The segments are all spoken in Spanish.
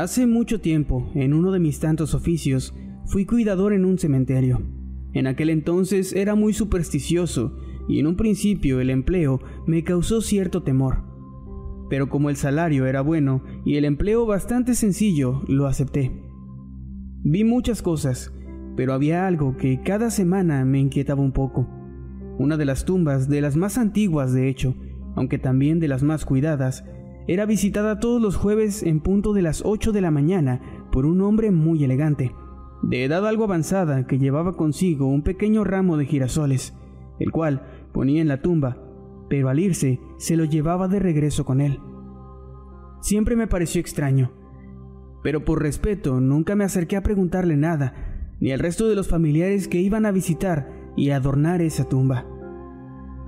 Hace mucho tiempo, en uno de mis tantos oficios, fui cuidador en un cementerio. En aquel entonces era muy supersticioso y en un principio el empleo me causó cierto temor. Pero como el salario era bueno y el empleo bastante sencillo, lo acepté. Vi muchas cosas, pero había algo que cada semana me inquietaba un poco. Una de las tumbas, de las más antiguas de hecho, aunque también de las más cuidadas, era visitada todos los jueves en punto de las 8 de la mañana por un hombre muy elegante, de edad algo avanzada que llevaba consigo un pequeño ramo de girasoles, el cual ponía en la tumba, pero al irse se lo llevaba de regreso con él. Siempre me pareció extraño, pero por respeto nunca me acerqué a preguntarle nada, ni al resto de los familiares que iban a visitar y adornar esa tumba.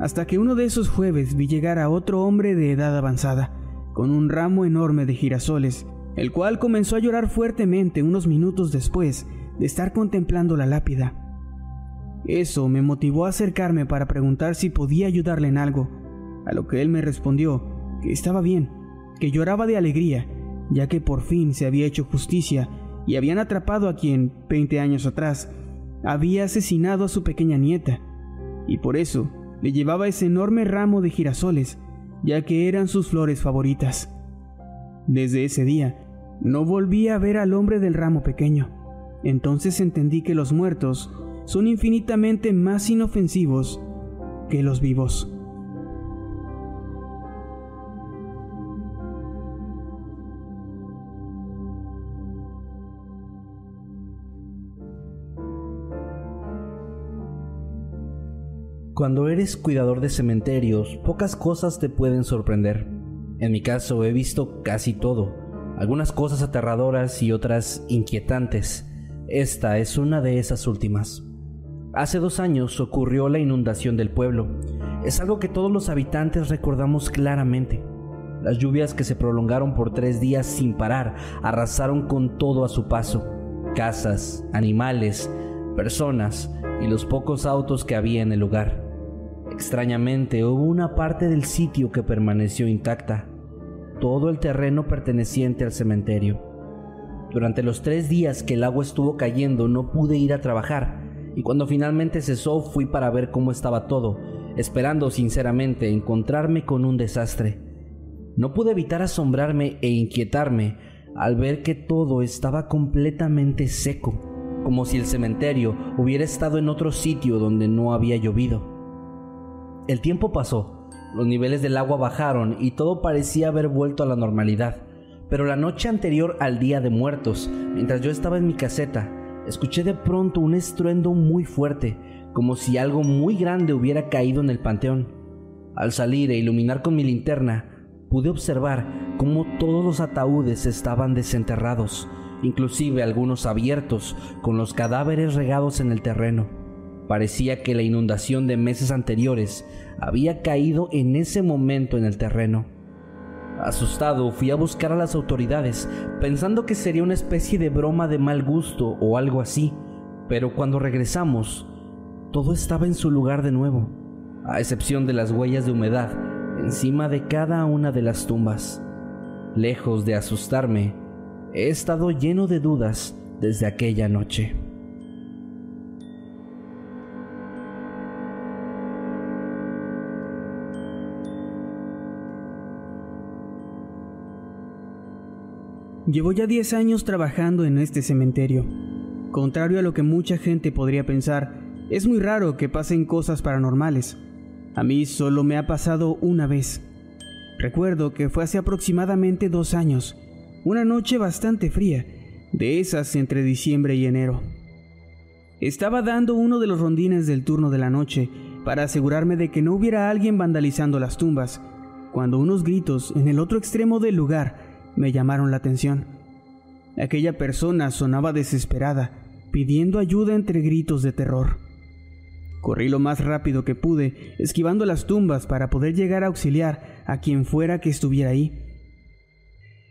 Hasta que uno de esos jueves vi llegar a otro hombre de edad avanzada, con un ramo enorme de girasoles, el cual comenzó a llorar fuertemente unos minutos después de estar contemplando la lápida. Eso me motivó a acercarme para preguntar si podía ayudarle en algo, a lo que él me respondió que estaba bien, que lloraba de alegría, ya que por fin se había hecho justicia y habían atrapado a quien, 20 años atrás, había asesinado a su pequeña nieta, y por eso le llevaba ese enorme ramo de girasoles ya que eran sus flores favoritas. Desde ese día, no volví a ver al hombre del ramo pequeño. Entonces entendí que los muertos son infinitamente más inofensivos que los vivos. Cuando eres cuidador de cementerios, pocas cosas te pueden sorprender. En mi caso he visto casi todo, algunas cosas aterradoras y otras inquietantes. Esta es una de esas últimas. Hace dos años ocurrió la inundación del pueblo. Es algo que todos los habitantes recordamos claramente. Las lluvias que se prolongaron por tres días sin parar arrasaron con todo a su paso. Casas, animales, personas y los pocos autos que había en el lugar. Extrañamente, hubo una parte del sitio que permaneció intacta, todo el terreno perteneciente al cementerio. Durante los tres días que el agua estuvo cayendo no pude ir a trabajar y cuando finalmente cesó fui para ver cómo estaba todo, esperando sinceramente encontrarme con un desastre. No pude evitar asombrarme e inquietarme al ver que todo estaba completamente seco, como si el cementerio hubiera estado en otro sitio donde no había llovido. El tiempo pasó, los niveles del agua bajaron y todo parecía haber vuelto a la normalidad. Pero la noche anterior al Día de Muertos, mientras yo estaba en mi caseta, escuché de pronto un estruendo muy fuerte, como si algo muy grande hubiera caído en el panteón. Al salir e iluminar con mi linterna, pude observar cómo todos los ataúdes estaban desenterrados, inclusive algunos abiertos, con los cadáveres regados en el terreno. Parecía que la inundación de meses anteriores había caído en ese momento en el terreno. Asustado fui a buscar a las autoridades, pensando que sería una especie de broma de mal gusto o algo así, pero cuando regresamos, todo estaba en su lugar de nuevo, a excepción de las huellas de humedad encima de cada una de las tumbas. Lejos de asustarme, he estado lleno de dudas desde aquella noche. Llevo ya 10 años trabajando en este cementerio. Contrario a lo que mucha gente podría pensar, es muy raro que pasen cosas paranormales. A mí solo me ha pasado una vez. Recuerdo que fue hace aproximadamente dos años, una noche bastante fría, de esas entre diciembre y enero. Estaba dando uno de los rondines del turno de la noche para asegurarme de que no hubiera alguien vandalizando las tumbas, cuando unos gritos en el otro extremo del lugar me llamaron la atención. Aquella persona sonaba desesperada, pidiendo ayuda entre gritos de terror. Corrí lo más rápido que pude, esquivando las tumbas para poder llegar a auxiliar a quien fuera que estuviera ahí.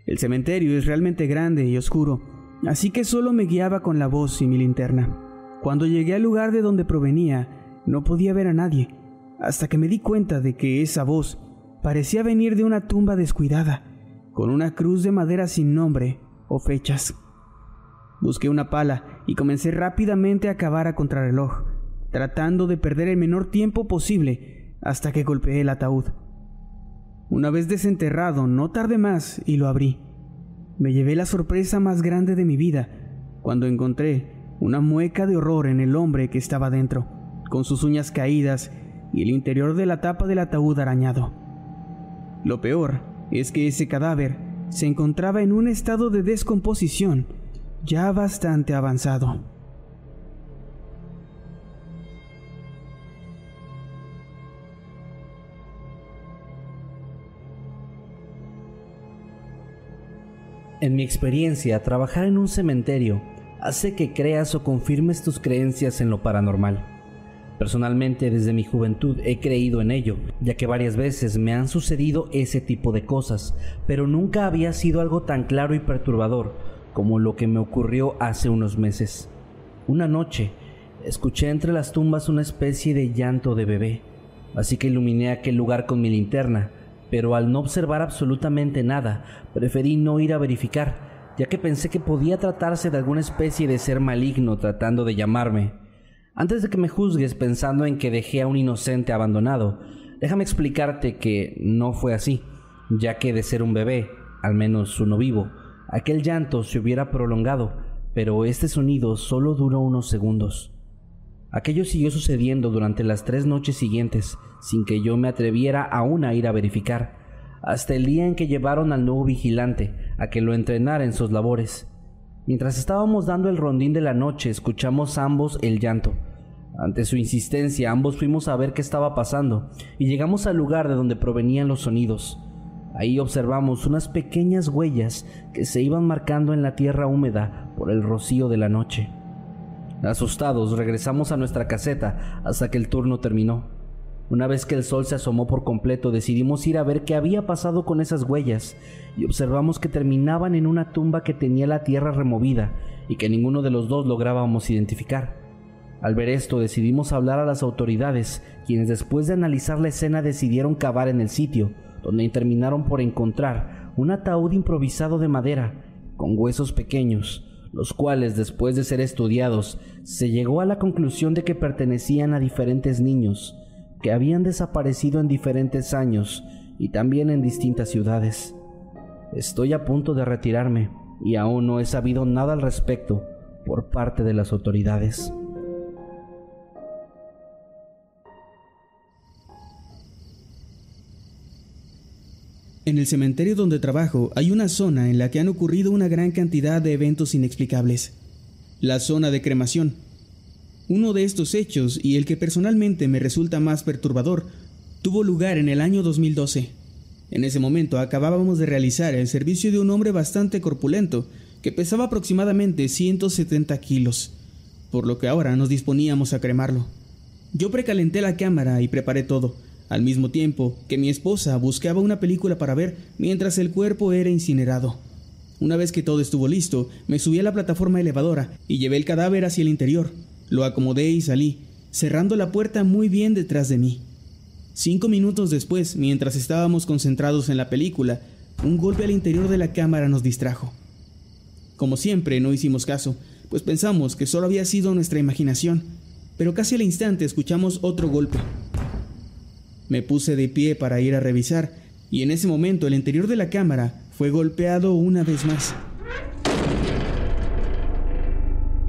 El cementerio es realmente grande y oscuro, así que solo me guiaba con la voz y mi linterna. Cuando llegué al lugar de donde provenía, no podía ver a nadie, hasta que me di cuenta de que esa voz parecía venir de una tumba descuidada con una cruz de madera sin nombre o fechas. Busqué una pala y comencé rápidamente a cavar a contrarreloj, tratando de perder el menor tiempo posible hasta que golpeé el ataúd. Una vez desenterrado, no tardé más y lo abrí. Me llevé la sorpresa más grande de mi vida cuando encontré una mueca de horror en el hombre que estaba dentro, con sus uñas caídas y el interior de la tapa del ataúd arañado. Lo peor es que ese cadáver se encontraba en un estado de descomposición ya bastante avanzado. En mi experiencia, trabajar en un cementerio hace que creas o confirmes tus creencias en lo paranormal. Personalmente desde mi juventud he creído en ello, ya que varias veces me han sucedido ese tipo de cosas, pero nunca había sido algo tan claro y perturbador como lo que me ocurrió hace unos meses. Una noche, escuché entre las tumbas una especie de llanto de bebé, así que iluminé aquel lugar con mi linterna, pero al no observar absolutamente nada, preferí no ir a verificar, ya que pensé que podía tratarse de alguna especie de ser maligno tratando de llamarme. Antes de que me juzgues pensando en que dejé a un inocente abandonado, déjame explicarte que no fue así, ya que de ser un bebé, al menos uno vivo, aquel llanto se hubiera prolongado, pero este sonido solo duró unos segundos. Aquello siguió sucediendo durante las tres noches siguientes, sin que yo me atreviera aún a ir a verificar, hasta el día en que llevaron al nuevo vigilante a que lo entrenara en sus labores. Mientras estábamos dando el rondín de la noche, escuchamos ambos el llanto. Ante su insistencia, ambos fuimos a ver qué estaba pasando y llegamos al lugar de donde provenían los sonidos. Ahí observamos unas pequeñas huellas que se iban marcando en la tierra húmeda por el rocío de la noche. Asustados, regresamos a nuestra caseta hasta que el turno terminó. Una vez que el sol se asomó por completo, decidimos ir a ver qué había pasado con esas huellas y observamos que terminaban en una tumba que tenía la tierra removida y que ninguno de los dos lográbamos identificar. Al ver esto decidimos hablar a las autoridades, quienes después de analizar la escena decidieron cavar en el sitio, donde terminaron por encontrar un ataúd improvisado de madera, con huesos pequeños, los cuales después de ser estudiados se llegó a la conclusión de que pertenecían a diferentes niños, que habían desaparecido en diferentes años y también en distintas ciudades. Estoy a punto de retirarme y aún no he sabido nada al respecto por parte de las autoridades. En el cementerio donde trabajo hay una zona en la que han ocurrido una gran cantidad de eventos inexplicables. La zona de cremación, uno de estos hechos, y el que personalmente me resulta más perturbador, tuvo lugar en el año 2012. En ese momento acabábamos de realizar el servicio de un hombre bastante corpulento, que pesaba aproximadamente 170 kilos, por lo que ahora nos disponíamos a cremarlo. Yo precalenté la cámara y preparé todo, al mismo tiempo que mi esposa buscaba una película para ver mientras el cuerpo era incinerado. Una vez que todo estuvo listo, me subí a la plataforma elevadora y llevé el cadáver hacia el interior, lo acomodé y salí, cerrando la puerta muy bien detrás de mí. Cinco minutos después, mientras estábamos concentrados en la película, un golpe al interior de la cámara nos distrajo. Como siempre, no hicimos caso, pues pensamos que solo había sido nuestra imaginación, pero casi al instante escuchamos otro golpe. Me puse de pie para ir a revisar, y en ese momento el interior de la cámara fue golpeado una vez más.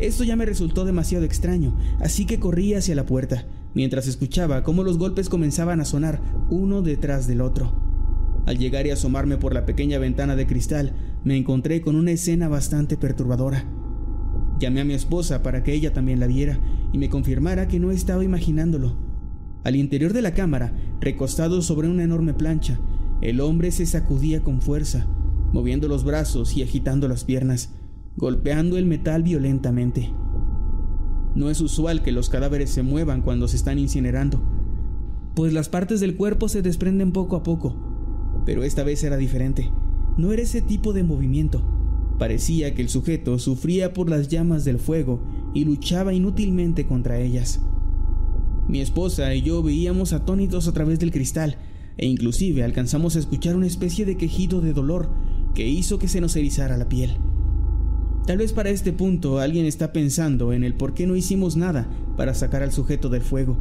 Esto ya me resultó demasiado extraño, así que corrí hacia la puerta, mientras escuchaba cómo los golpes comenzaban a sonar uno detrás del otro. Al llegar y asomarme por la pequeña ventana de cristal, me encontré con una escena bastante perturbadora. Llamé a mi esposa para que ella también la viera y me confirmara que no estaba imaginándolo. Al interior de la cámara, recostado sobre una enorme plancha, el hombre se sacudía con fuerza, moviendo los brazos y agitando las piernas, golpeando el metal violentamente. No es usual que los cadáveres se muevan cuando se están incinerando, pues las partes del cuerpo se desprenden poco a poco, pero esta vez era diferente. No era ese tipo de movimiento. Parecía que el sujeto sufría por las llamas del fuego y luchaba inútilmente contra ellas. Mi esposa y yo veíamos atónitos a través del cristal, e inclusive alcanzamos a escuchar una especie de quejido de dolor que hizo que se nos erizara la piel. Tal vez para este punto alguien está pensando en el por qué no hicimos nada para sacar al sujeto del fuego,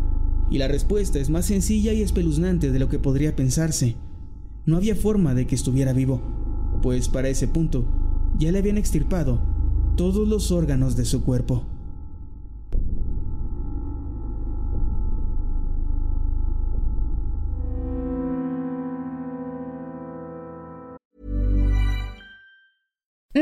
y la respuesta es más sencilla y espeluznante de lo que podría pensarse. No había forma de que estuviera vivo, pues para ese punto ya le habían extirpado todos los órganos de su cuerpo.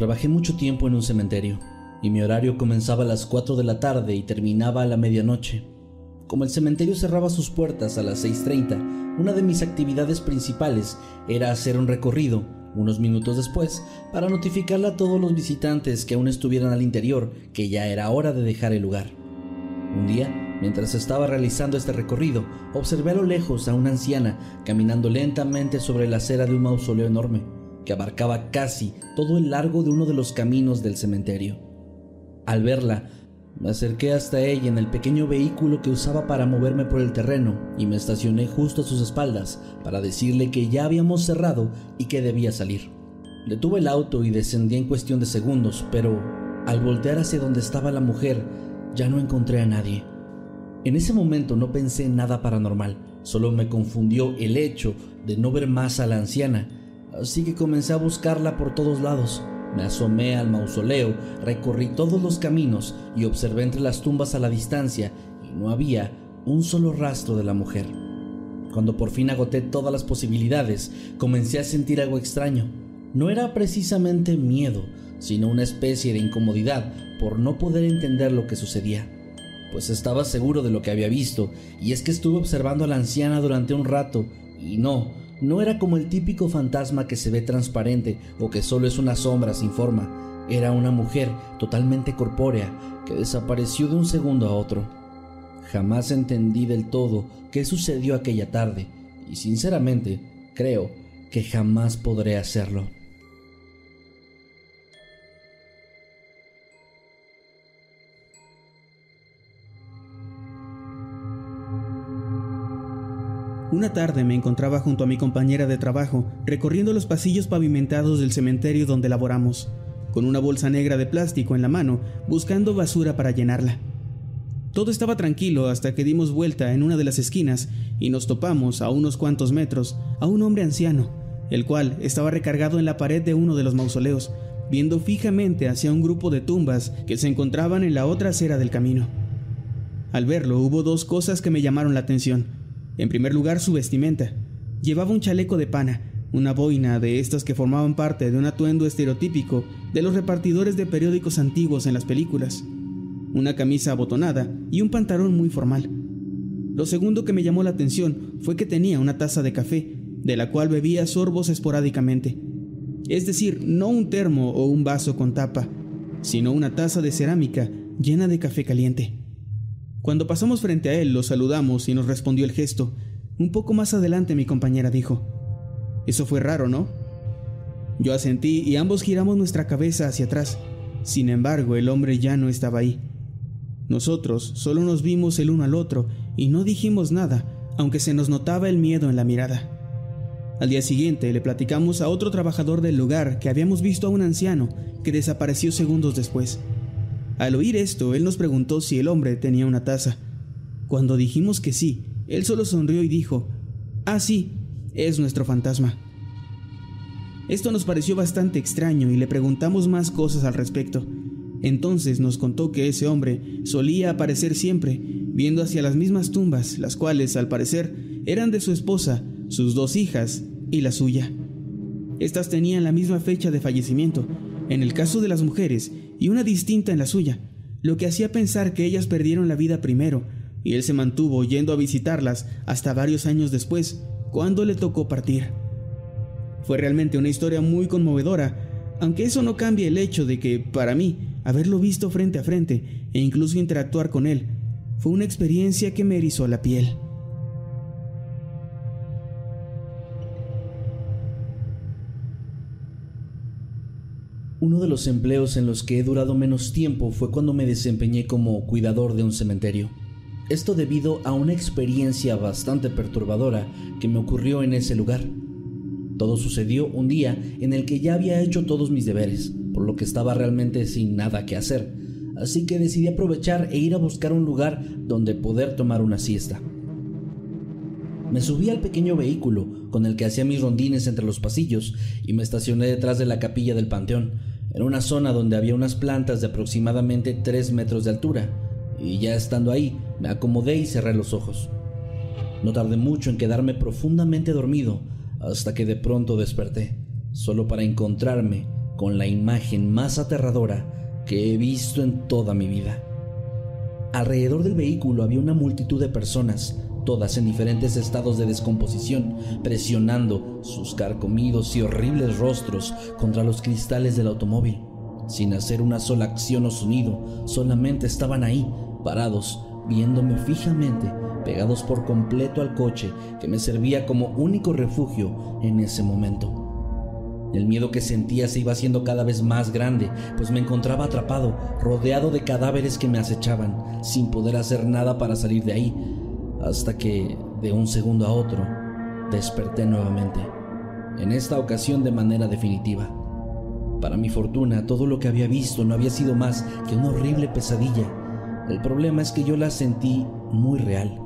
Trabajé mucho tiempo en un cementerio y mi horario comenzaba a las 4 de la tarde y terminaba a la medianoche. Como el cementerio cerraba sus puertas a las 6.30, una de mis actividades principales era hacer un recorrido unos minutos después para notificarle a todos los visitantes que aún estuvieran al interior que ya era hora de dejar el lugar. Un día, mientras estaba realizando este recorrido, observé a lo lejos a una anciana caminando lentamente sobre la acera de un mausoleo enorme, que abarcaba casi todo el largo de uno de los caminos del cementerio. Al verla, me acerqué hasta ella en el pequeño vehículo que usaba para moverme por el terreno y me estacioné justo a sus espaldas para decirle que ya habíamos cerrado y que debía salir. Detuve el auto y descendí en cuestión de segundos, pero al voltear hacia donde estaba la mujer, ya no encontré a nadie. En ese momento no pensé en nada paranormal, solo me confundió el hecho de no ver más a la anciana, así que comencé a buscarla por todos lados. Me asomé al mausoleo, recorrí todos los caminos y observé entre las tumbas a la distancia y no había un solo rastro de la mujer. Cuando por fin agoté todas las posibilidades, comencé a sentir algo extraño. No era precisamente miedo, sino una especie de incomodidad por no poder entender lo que sucedía, pues estaba seguro de lo que había visto, y es que estuve observando a la anciana durante un rato, y no, no era como el típico fantasma que se ve transparente o que solo es una sombra sin forma, era una mujer totalmente corpórea que desapareció de un segundo a otro. Jamás entendí del todo qué sucedió aquella tarde, y sinceramente creo que jamás podré hacerlo. Una tarde me encontraba junto a mi compañera de trabajo, recorriendo los pasillos pavimentados del cementerio donde laboramos, con una bolsa negra de plástico en la mano, buscando basura para llenarla. Todo estaba tranquilo hasta que dimos vuelta en una de las esquinas y nos topamos a unos cuantos metros a un hombre anciano, el cual estaba recargado en la pared de uno de los mausoleos, viendo fijamente hacia un grupo de tumbas que se encontraban en la otra acera del camino. Al verlo hubo dos cosas que me llamaron la atención. En primer lugar, su vestimenta. Llevaba un chaleco de pana, una boina de estas que formaban parte de un atuendo estereotípico de los repartidores de periódicos antiguos en las películas. una camisa abotonada y un pantalón muy formal. Lo segundo que me llamó la atención fue que tenía una taza de café, de la cual bebía sorbos esporádicamente. Es decir, no un termo o un vaso con tapa, sino una taza de cerámica llena de café caliente. Cuando pasamos frente a él, lo saludamos y nos respondió el gesto. Un poco más adelante mi compañera dijo, Eso fue raro, ¿no? Yo asentí y ambos giramos nuestra cabeza hacia atrás. Sin embargo, el hombre ya no estaba ahí. Nosotros solo nos vimos el uno al otro y no dijimos nada, aunque se nos notaba el miedo en la mirada. Al día siguiente le platicamos a otro trabajador del lugar que habíamos visto a un anciano que desapareció segundos después. Al oír esto, él nos preguntó si el hombre tenía una taza. Cuando dijimos que sí, él solo sonrió y dijo, Ah, sí, es nuestro fantasma. Esto nos pareció bastante extraño y le preguntamos más cosas al respecto. Entonces nos contó que ese hombre solía aparecer siempre, viendo hacia las mismas tumbas, las cuales, al parecer, eran de su esposa, sus dos hijas y la suya. Estas tenían la misma fecha de fallecimiento, en el caso de las mujeres, y una distinta en la suya, lo que hacía pensar que ellas perdieron la vida primero, y él se mantuvo yendo a visitarlas hasta varios años después, cuando le tocó partir. Fue realmente una historia muy conmovedora, aunque eso no cambia el hecho de que, para mí, haberlo visto frente a frente e incluso interactuar con él, fue una experiencia que me erizó la piel. Uno de los empleos en los que he durado menos tiempo fue cuando me desempeñé como cuidador de un cementerio. Esto debido a una experiencia bastante perturbadora que me ocurrió en ese lugar. Todo sucedió un día en el que ya había hecho todos mis deberes, por lo que estaba realmente sin nada que hacer, así que decidí aprovechar e ir a buscar un lugar donde poder tomar una siesta. Me subí al pequeño vehículo con el que hacía mis rondines entre los pasillos y me estacioné detrás de la capilla del panteón, en una zona donde había unas plantas de aproximadamente 3 metros de altura, y ya estando ahí me acomodé y cerré los ojos. No tardé mucho en quedarme profundamente dormido hasta que de pronto desperté, solo para encontrarme con la imagen más aterradora que he visto en toda mi vida. Alrededor del vehículo había una multitud de personas, todas en diferentes estados de descomposición, presionando sus carcomidos y horribles rostros contra los cristales del automóvil. Sin hacer una sola acción o sonido, solamente estaban ahí, parados, viéndome fijamente, pegados por completo al coche que me servía como único refugio en ese momento. El miedo que sentía se iba haciendo cada vez más grande, pues me encontraba atrapado, rodeado de cadáveres que me acechaban, sin poder hacer nada para salir de ahí, hasta que, de un segundo a otro, desperté nuevamente, en esta ocasión de manera definitiva. Para mi fortuna, todo lo que había visto no había sido más que una horrible pesadilla. El problema es que yo la sentí muy real,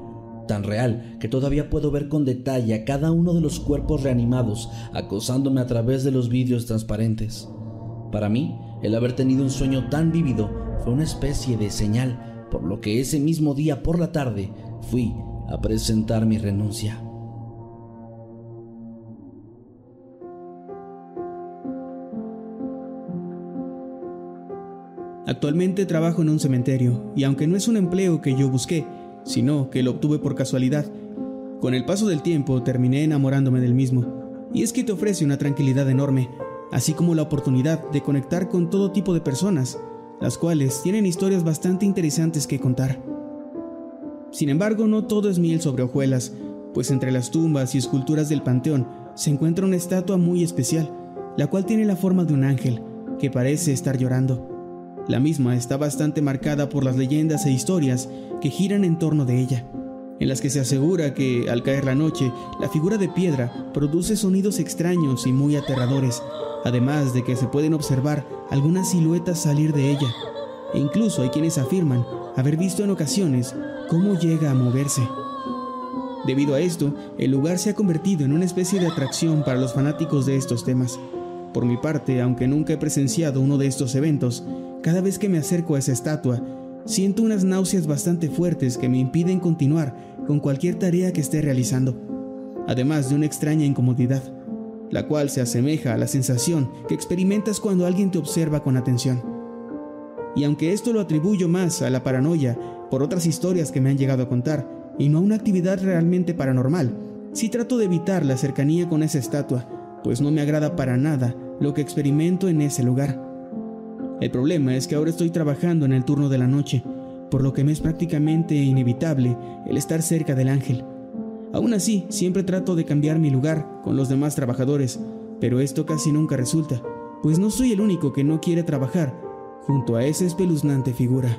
tan real que todavía puedo ver con detalle a cada uno de los cuerpos reanimados acosándome a través de los vidrios transparentes. Para mí, el haber tenido un sueño tan vívido fue una especie de señal, por lo que ese mismo día por la tarde fui a presentar mi renuncia. Actualmente trabajo en un cementerio y aunque no es un empleo que yo busqué, sino que lo obtuve por casualidad, con el paso del tiempo terminé enamorándome del mismo. Y es que te ofrece una tranquilidad enorme, así como la oportunidad de conectar con todo tipo de personas, las cuales tienen historias bastante interesantes que contar. Sin embargo, no todo es miel sobre hojuelas, pues entre las tumbas y esculturas del panteón se encuentra una estatua muy especial, la cual tiene la forma de un ángel, que parece estar llorando. La misma está bastante marcada por las leyendas e historias que giran en torno de ella, en las que se asegura que, al caer la noche, la figura de piedra produce sonidos extraños y muy aterradores, además de que se pueden observar algunas siluetas salir de ella, e incluso hay quienes afirman haber visto en ocasiones cómo llega a moverse. Debido a esto, el lugar se ha convertido en una especie de atracción para los fanáticos de estos temas. Por mi parte, aunque nunca he presenciado uno de estos eventos, cada vez que me acerco a esa estatua, siento unas náuseas bastante fuertes que me impiden continuar con cualquier tarea que esté realizando, además de una extraña incomodidad, la cual se asemeja a la sensación que experimentas cuando alguien te observa con atención. y aunque esto lo atribuyo más a la paranoia por otras historias que me han llegado a contar, y no a una actividad realmente paranormal, sí trato de evitar la cercanía con esa estatua, pues no me agrada para nada lo que experimento en ese lugar. El problema es que ahora estoy trabajando en el turno de la noche, por lo que me es prácticamente inevitable el estar cerca del ángel. Aún así, siempre trato de cambiar mi lugar con los demás trabajadores, pero esto casi nunca resulta, pues no soy el único que no quiere trabajar junto a esa espeluznante figura.